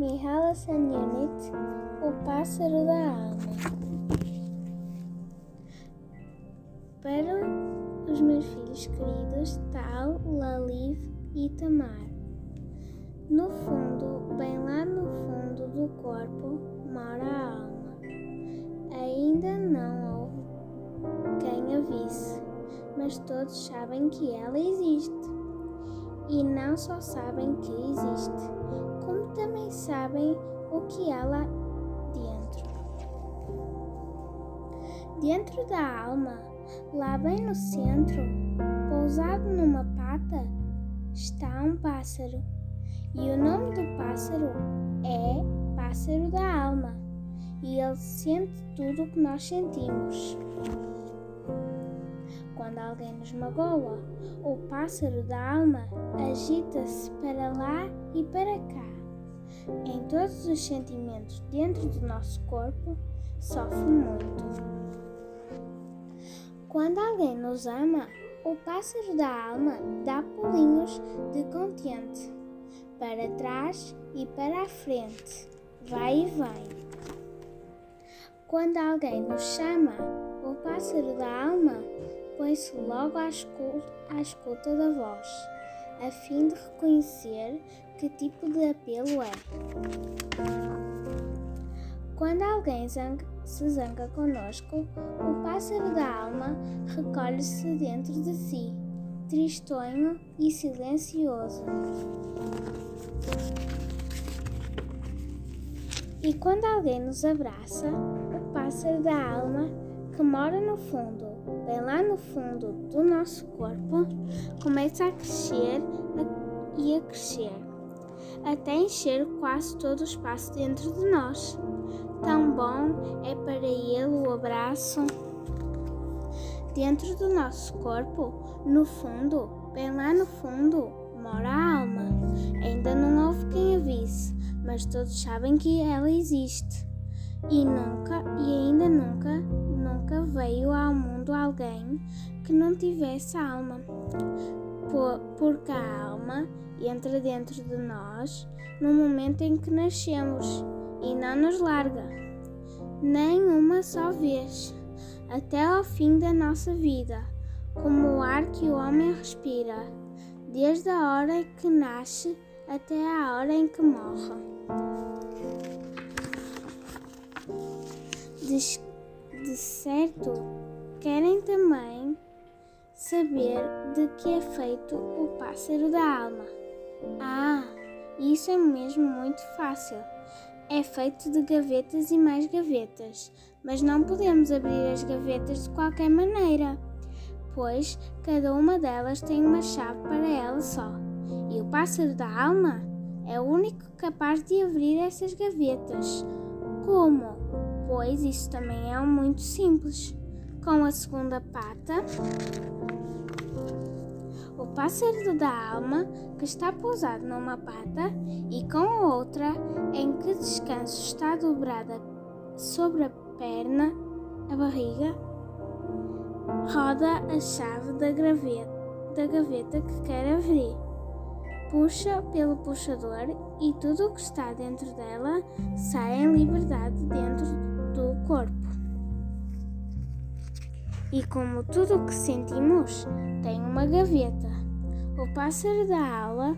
Mihaela Sanyanit, o pássaro da alma. Para os meus filhos queridos, Tal, Laliv e Tamar. No fundo, bem lá no fundo do corpo, mora a alma. Ainda não houve quem a visse, mas todos sabem que ela existe. E não só sabem que existe, também sabem o que ela dentro. Dentro da alma, lá bem no centro, pousado numa pata, está um pássaro. E o nome do pássaro é Pássaro da Alma. E ele sente tudo o que nós sentimos. Quando alguém nos magoa, o pássaro da alma agita-se para lá e para cá. Em todos os sentimentos dentro do nosso corpo, sofre muito. Quando alguém nos ama, o pássaro da alma dá pulinhos de contente, para trás e para a frente, vai e vem. Quando alguém nos chama, o pássaro da alma põe-se logo à escuta, à escuta da voz, a fim de reconhecer que tipo de apelo é. Quando alguém zanga, se zanga conosco, o pássaro da alma recolhe-se dentro de si, tristonho e silencioso. E quando alguém nos abraça, o pássaro da alma que mora no fundo, bem lá no fundo do nosso corpo, começa a crescer e a crescer, até encher quase todo o espaço dentro de nós. Tão bom é para ele o abraço. Dentro do nosso corpo, no fundo, bem lá no fundo, mora a alma. Ainda não houve quem a visse, mas todos sabem que ela existe. E nunca, e ainda nunca, nunca veio ao mundo alguém que não tivesse alma. Porque a alma entra dentro de nós no momento em que nascemos e não nos larga, nem uma só vez, até ao fim da nossa vida, como o ar que o homem respira, desde a hora que nasce até a hora em que morre. De, certo, querem também saber de que é feito o pássaro da alma. Ah, isso é mesmo muito fácil. É feito de gavetas e mais gavetas, mas não podemos abrir as gavetas de qualquer maneira, pois cada uma delas tem uma chave para ela só. E o pássaro da alma é o único capaz de abrir essas gavetas. Como? Pois isso também é muito simples. Com a segunda pata, o pássaro da alma que está pousado numa pata e com a outra em que descanso está dobrada sobre a perna, a barriga, roda a chave da gaveta, da gaveta que quer abrir. Puxa pelo puxador e tudo o que está dentro dela sai em liberdade dentro do corpo. E como tudo o que sentimos tem uma gaveta, o pássaro da alma,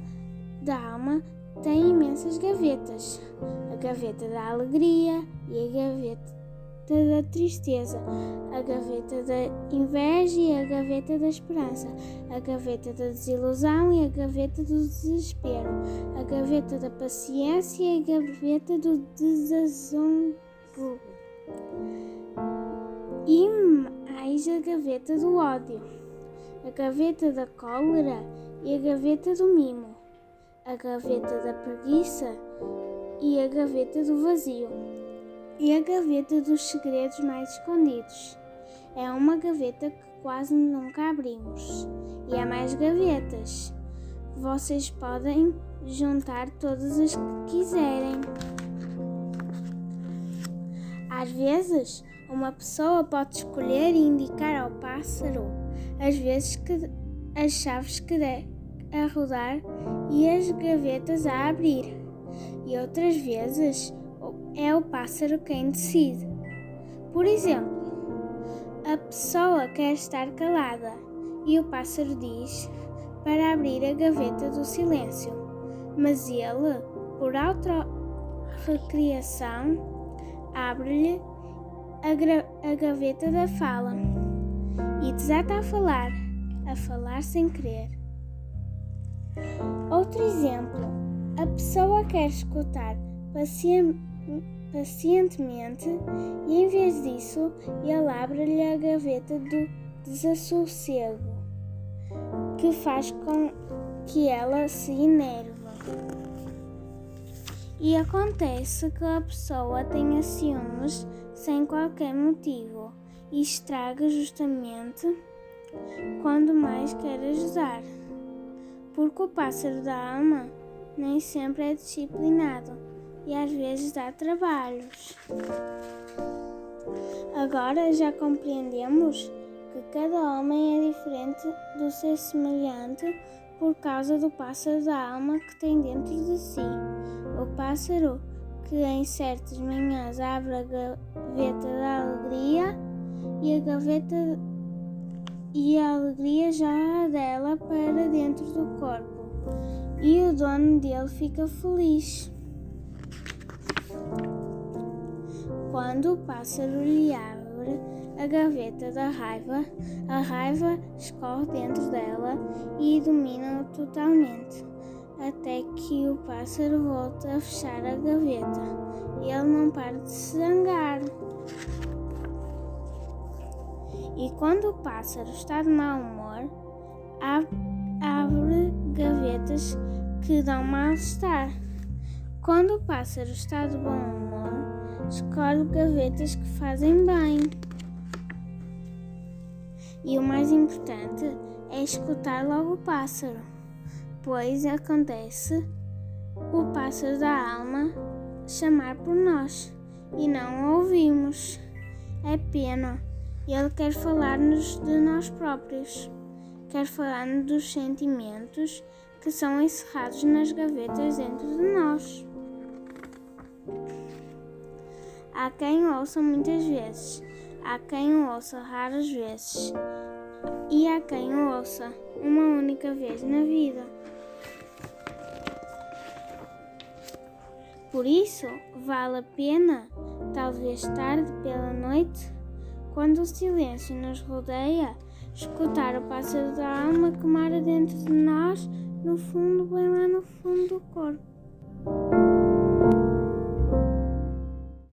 da alma tem imensas gavetas. A gaveta da alegria e a gaveta da tristeza, a gaveta da inveja e a gaveta da esperança, a gaveta da desilusão e a gaveta do desespero, a gaveta da paciência e a gaveta do desassombro. E mais a gaveta do ódio, a gaveta da cólera e a gaveta do mimo, a gaveta da preguiça e a gaveta do vazio, e a gaveta dos segredos mais escondidos. É uma gaveta que quase nunca abrimos. E há mais gavetas. Vocês podem juntar todas as que quiserem. Às vezes, uma pessoa pode escolher e indicar ao pássaro as vezes que as chaves que der a rodar e as gavetas a abrir. e outras vezes é o pássaro quem decide. Por exemplo, a pessoa quer estar calada e o pássaro diz para abrir a gaveta do silêncio, mas ele, por auto-recriação, abre-lhe a, a gaveta da fala e desata a falar, a falar sem querer. Outro exemplo: a pessoa quer escutar pacientemente e, em vez disso, ele abre-lhe a gaveta do desassossego, que faz com que ela se enerva. E acontece que a pessoa tenha ciúmes sem qualquer motivo e estraga justamente quando mais quer ajudar. Porque o pássaro da alma nem sempre é disciplinado e às vezes dá trabalhos. Agora já compreendemos que cada homem é diferente do seu semelhante por causa do pássaro da alma que tem dentro de si. O pássaro que em certas manhãs abre a gaveta da alegria e a gaveta e a alegria já dela para dentro do corpo e o dono dele fica feliz. Quando o pássaro lhe abre a gaveta da raiva, a raiva escorre dentro dela e domina-o totalmente até que o pássaro volte a fechar a gaveta e ele não para de se zangar. E quando o pássaro está de mau humor, abre gavetas que dão mal-estar. Quando o pássaro está de bom humor, escolhe gavetas que fazem bem. E o mais importante é escutar logo o pássaro pois acontece o pássaro da alma chamar por nós e não o ouvimos. É pena. Ele quer falar-nos de nós próprios, quer falar-nos dos sentimentos que são encerrados nas gavetas dentro de nós. Há quem o ouça muitas vezes, há quem o ouça raras vezes, e há quem o ouça uma única vez na vida. Por isso, vale a pena, talvez tarde pela noite, quando o silêncio nos rodeia, escutar o pássaro da alma que mora dentro de nós, no fundo, bem lá no fundo do corpo.